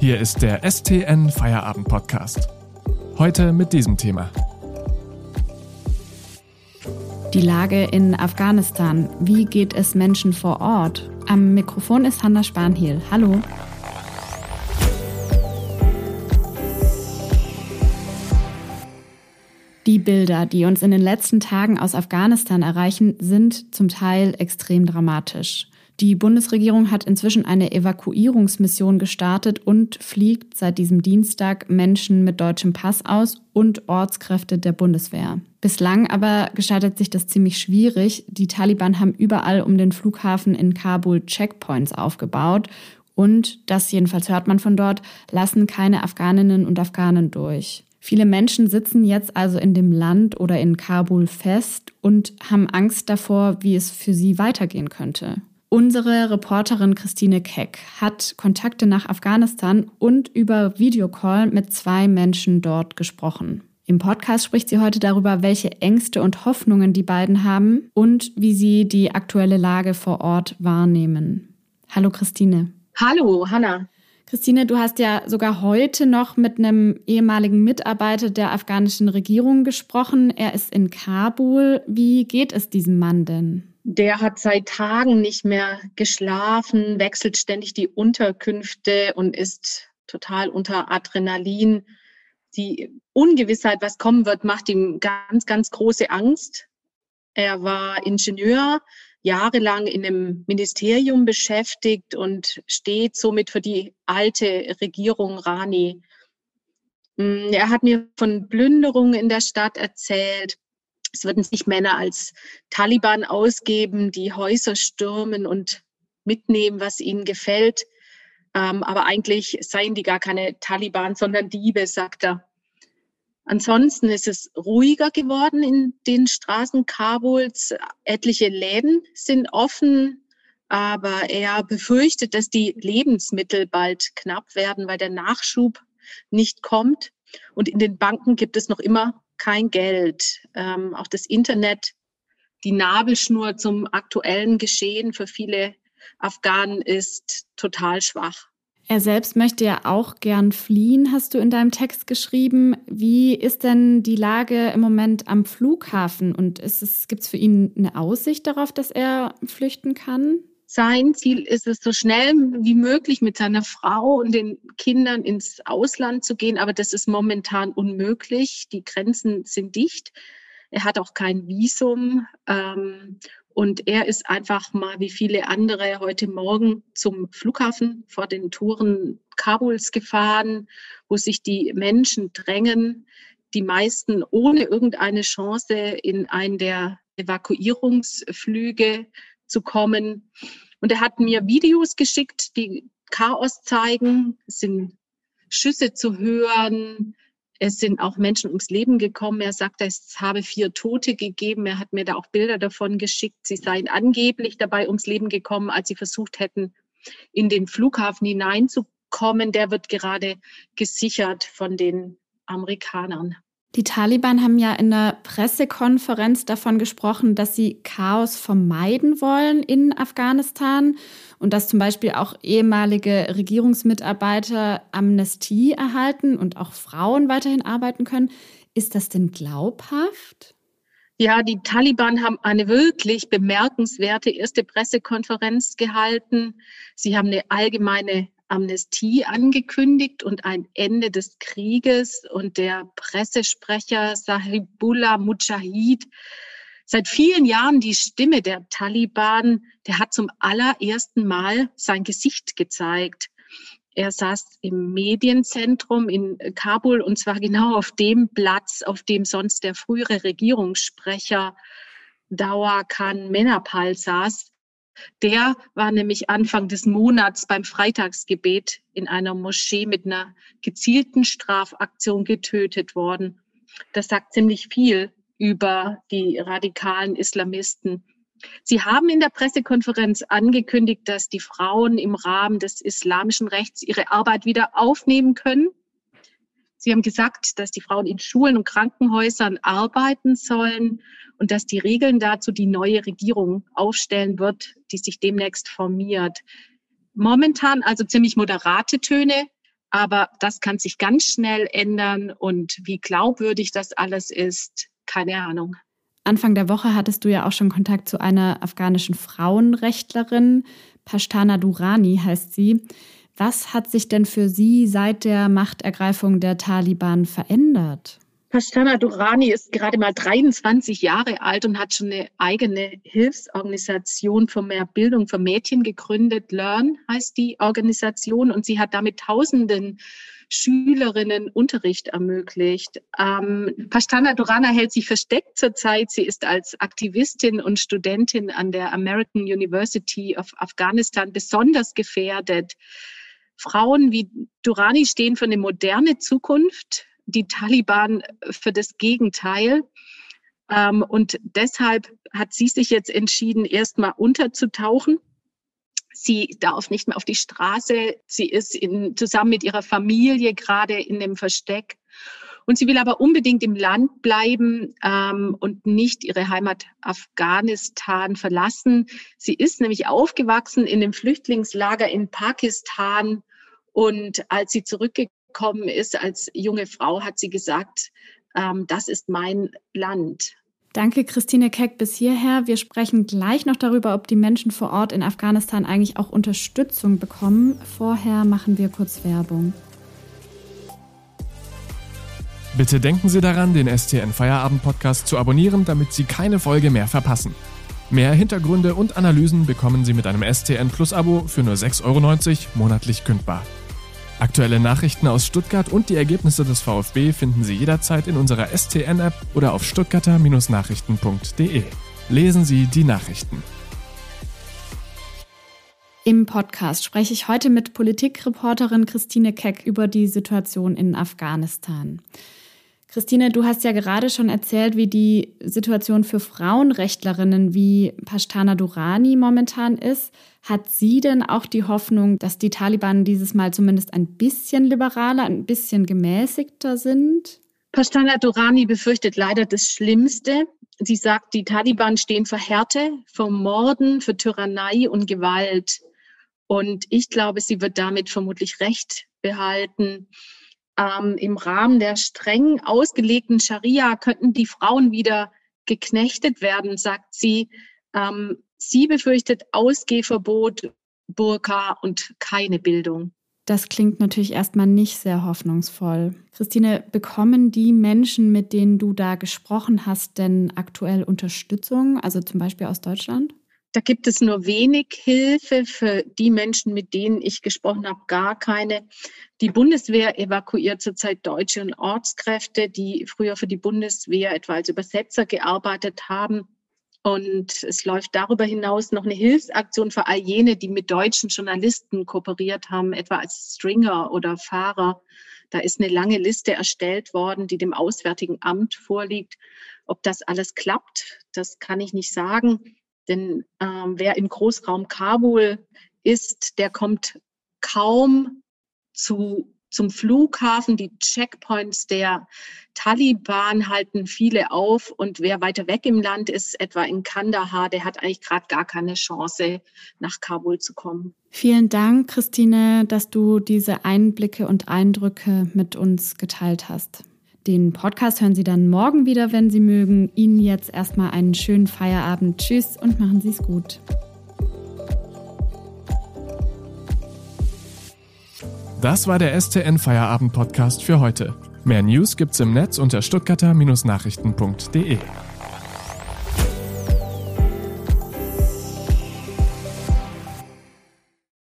Hier ist der STN Feierabend Podcast. Heute mit diesem Thema. Die Lage in Afghanistan. Wie geht es Menschen vor Ort? Am Mikrofon ist Hanna Spanhiel. Hallo. Die Bilder, die uns in den letzten Tagen aus Afghanistan erreichen, sind zum Teil extrem dramatisch. Die Bundesregierung hat inzwischen eine Evakuierungsmission gestartet und fliegt seit diesem Dienstag Menschen mit deutschem Pass aus und Ortskräfte der Bundeswehr. Bislang aber gestaltet sich das ziemlich schwierig. Die Taliban haben überall um den Flughafen in Kabul Checkpoints aufgebaut und, das jedenfalls hört man von dort, lassen keine Afghaninnen und Afghanen durch. Viele Menschen sitzen jetzt also in dem Land oder in Kabul fest und haben Angst davor, wie es für sie weitergehen könnte. Unsere Reporterin Christine Keck hat Kontakte nach Afghanistan und über Videocall mit zwei Menschen dort gesprochen. Im Podcast spricht sie heute darüber, welche Ängste und Hoffnungen die beiden haben und wie sie die aktuelle Lage vor Ort wahrnehmen. Hallo Christine. Hallo Hanna. Christine, du hast ja sogar heute noch mit einem ehemaligen Mitarbeiter der afghanischen Regierung gesprochen. Er ist in Kabul. Wie geht es diesem Mann denn? Der hat seit Tagen nicht mehr geschlafen, wechselt ständig die Unterkünfte und ist total unter Adrenalin. Die Ungewissheit, was kommen wird, macht ihm ganz, ganz große Angst. Er war Ingenieur, jahrelang in einem Ministerium beschäftigt und steht somit für die alte Regierung Rani. Hm, er hat mir von Plünderungen in der Stadt erzählt, es würden sich Männer als Taliban ausgeben, die Häuser stürmen und mitnehmen, was ihnen gefällt. Ähm, aber eigentlich seien die gar keine Taliban, sondern Diebe, sagt er. Ansonsten ist es ruhiger geworden in den Straßen Kabuls. Etliche Läden sind offen, aber er befürchtet, dass die Lebensmittel bald knapp werden, weil der Nachschub nicht kommt. Und in den Banken gibt es noch immer kein Geld. Ähm, auch das Internet, die Nabelschnur zum aktuellen Geschehen für viele Afghanen ist total schwach. Er selbst möchte ja auch gern fliehen, hast du in deinem Text geschrieben. Wie ist denn die Lage im Moment am Flughafen und gibt es für ihn eine Aussicht darauf, dass er flüchten kann? Sein Ziel ist es, so schnell wie möglich mit seiner Frau und den Kindern ins Ausland zu gehen, aber das ist momentan unmöglich. Die Grenzen sind dicht. Er hat auch kein Visum. Ähm, und er ist einfach mal wie viele andere heute Morgen zum Flughafen vor den Touren Kabuls gefahren, wo sich die Menschen drängen, die meisten ohne irgendeine Chance in einen der Evakuierungsflüge zu kommen. Und er hat mir Videos geschickt, die Chaos zeigen. Es sind Schüsse zu hören. Es sind auch Menschen ums Leben gekommen. Er sagt, es habe vier Tote gegeben. Er hat mir da auch Bilder davon geschickt. Sie seien angeblich dabei ums Leben gekommen, als sie versucht hätten, in den Flughafen hineinzukommen. Der wird gerade gesichert von den Amerikanern. Die Taliban haben ja in der Pressekonferenz davon gesprochen, dass sie Chaos vermeiden wollen in Afghanistan und dass zum Beispiel auch ehemalige Regierungsmitarbeiter Amnestie erhalten und auch Frauen weiterhin arbeiten können. Ist das denn glaubhaft? Ja, die Taliban haben eine wirklich bemerkenswerte erste Pressekonferenz gehalten. Sie haben eine allgemeine Amnestie angekündigt und ein Ende des Krieges. Und der Pressesprecher Sahibullah Mujahid, seit vielen Jahren die Stimme der Taliban, der hat zum allerersten Mal sein Gesicht gezeigt. Er saß im Medienzentrum in Kabul und zwar genau auf dem Platz, auf dem sonst der frühere Regierungssprecher Dawa Khan Menapal saß. Der war nämlich Anfang des Monats beim Freitagsgebet in einer Moschee mit einer gezielten Strafaktion getötet worden. Das sagt ziemlich viel über die radikalen Islamisten. Sie haben in der Pressekonferenz angekündigt, dass die Frauen im Rahmen des islamischen Rechts ihre Arbeit wieder aufnehmen können. Sie haben gesagt, dass die Frauen in Schulen und Krankenhäusern arbeiten sollen und dass die Regeln dazu die neue Regierung aufstellen wird, die sich demnächst formiert. Momentan also ziemlich moderate Töne, Aber das kann sich ganz schnell ändern und wie glaubwürdig das alles ist, keine Ahnung. Anfang der Woche hattest du ja auch schon Kontakt zu einer afghanischen Frauenrechtlerin. Pashtana Durani heißt sie. Was hat sich denn für sie seit der Machtergreifung der Taliban verändert? Pashtana Durani ist gerade mal 23 Jahre alt und hat schon eine eigene Hilfsorganisation für mehr Bildung für Mädchen gegründet. Learn heißt die Organisation und sie hat damit Tausenden Schülerinnen Unterricht ermöglicht. Ähm, Pashtana Durana hält sich versteckt zurzeit. Sie ist als Aktivistin und Studentin an der American University of Afghanistan besonders gefährdet. Frauen wie Durani stehen für eine moderne Zukunft die Taliban für das Gegenteil. Ähm, und deshalb hat sie sich jetzt entschieden, erstmal unterzutauchen. Sie darf nicht mehr auf die Straße. Sie ist in, zusammen mit ihrer Familie gerade in dem Versteck. Und sie will aber unbedingt im Land bleiben ähm, und nicht ihre Heimat Afghanistan verlassen. Sie ist nämlich aufgewachsen in dem Flüchtlingslager in Pakistan. Und als sie zurückgekommen gekommen ist als junge Frau, hat sie gesagt, ähm, das ist mein Land. Danke, Christine Keck, bis hierher. Wir sprechen gleich noch darüber, ob die Menschen vor Ort in Afghanistan eigentlich auch Unterstützung bekommen. Vorher machen wir kurz Werbung. Bitte denken Sie daran, den STN Feierabend Podcast zu abonnieren, damit Sie keine Folge mehr verpassen. Mehr Hintergründe und Analysen bekommen Sie mit einem STN Plus Abo für nur 6,90 Euro monatlich kündbar. Aktuelle Nachrichten aus Stuttgart und die Ergebnisse des VfB finden Sie jederzeit in unserer STN-App oder auf stuttgarter-nachrichten.de. Lesen Sie die Nachrichten. Im Podcast spreche ich heute mit Politikreporterin Christine Keck über die Situation in Afghanistan. Christine, du hast ja gerade schon erzählt, wie die Situation für Frauenrechtlerinnen wie Pashtana Durani momentan ist. Hat sie denn auch die Hoffnung, dass die Taliban dieses Mal zumindest ein bisschen liberaler, ein bisschen gemäßigter sind? Pashtana Durani befürchtet leider das Schlimmste. Sie sagt, die Taliban stehen für Härte, für Morden, für Tyrannei und Gewalt. Und ich glaube, sie wird damit vermutlich recht behalten ähm, im Rahmen der streng ausgelegten Scharia könnten die Frauen wieder geknechtet werden, sagt sie. Ähm, sie befürchtet Ausgehverbot, Burka und keine Bildung. Das klingt natürlich erstmal nicht sehr hoffnungsvoll. Christine, bekommen die Menschen, mit denen du da gesprochen hast, denn aktuell Unterstützung, also zum Beispiel aus Deutschland? Da gibt es nur wenig Hilfe für die Menschen, mit denen ich gesprochen habe, gar keine. Die Bundeswehr evakuiert zurzeit Deutsche und Ortskräfte, die früher für die Bundeswehr etwa als Übersetzer gearbeitet haben. Und es läuft darüber hinaus noch eine Hilfsaktion für all jene, die mit deutschen Journalisten kooperiert haben, etwa als Stringer oder Fahrer. Da ist eine lange Liste erstellt worden, die dem Auswärtigen Amt vorliegt. Ob das alles klappt, das kann ich nicht sagen. Denn ähm, wer im Großraum Kabul ist, der kommt kaum zu, zum Flughafen. Die Checkpoints der Taliban halten viele auf. Und wer weiter weg im Land ist, etwa in Kandahar, der hat eigentlich gerade gar keine Chance, nach Kabul zu kommen. Vielen Dank, Christine, dass du diese Einblicke und Eindrücke mit uns geteilt hast. Den Podcast hören Sie dann morgen wieder, wenn Sie mögen. Ihnen jetzt erstmal einen schönen Feierabend. Tschüss und machen Sie es gut. Das war der STN Feierabend Podcast für heute. Mehr News gibt's im Netz unter stuttgarter-nachrichten.de.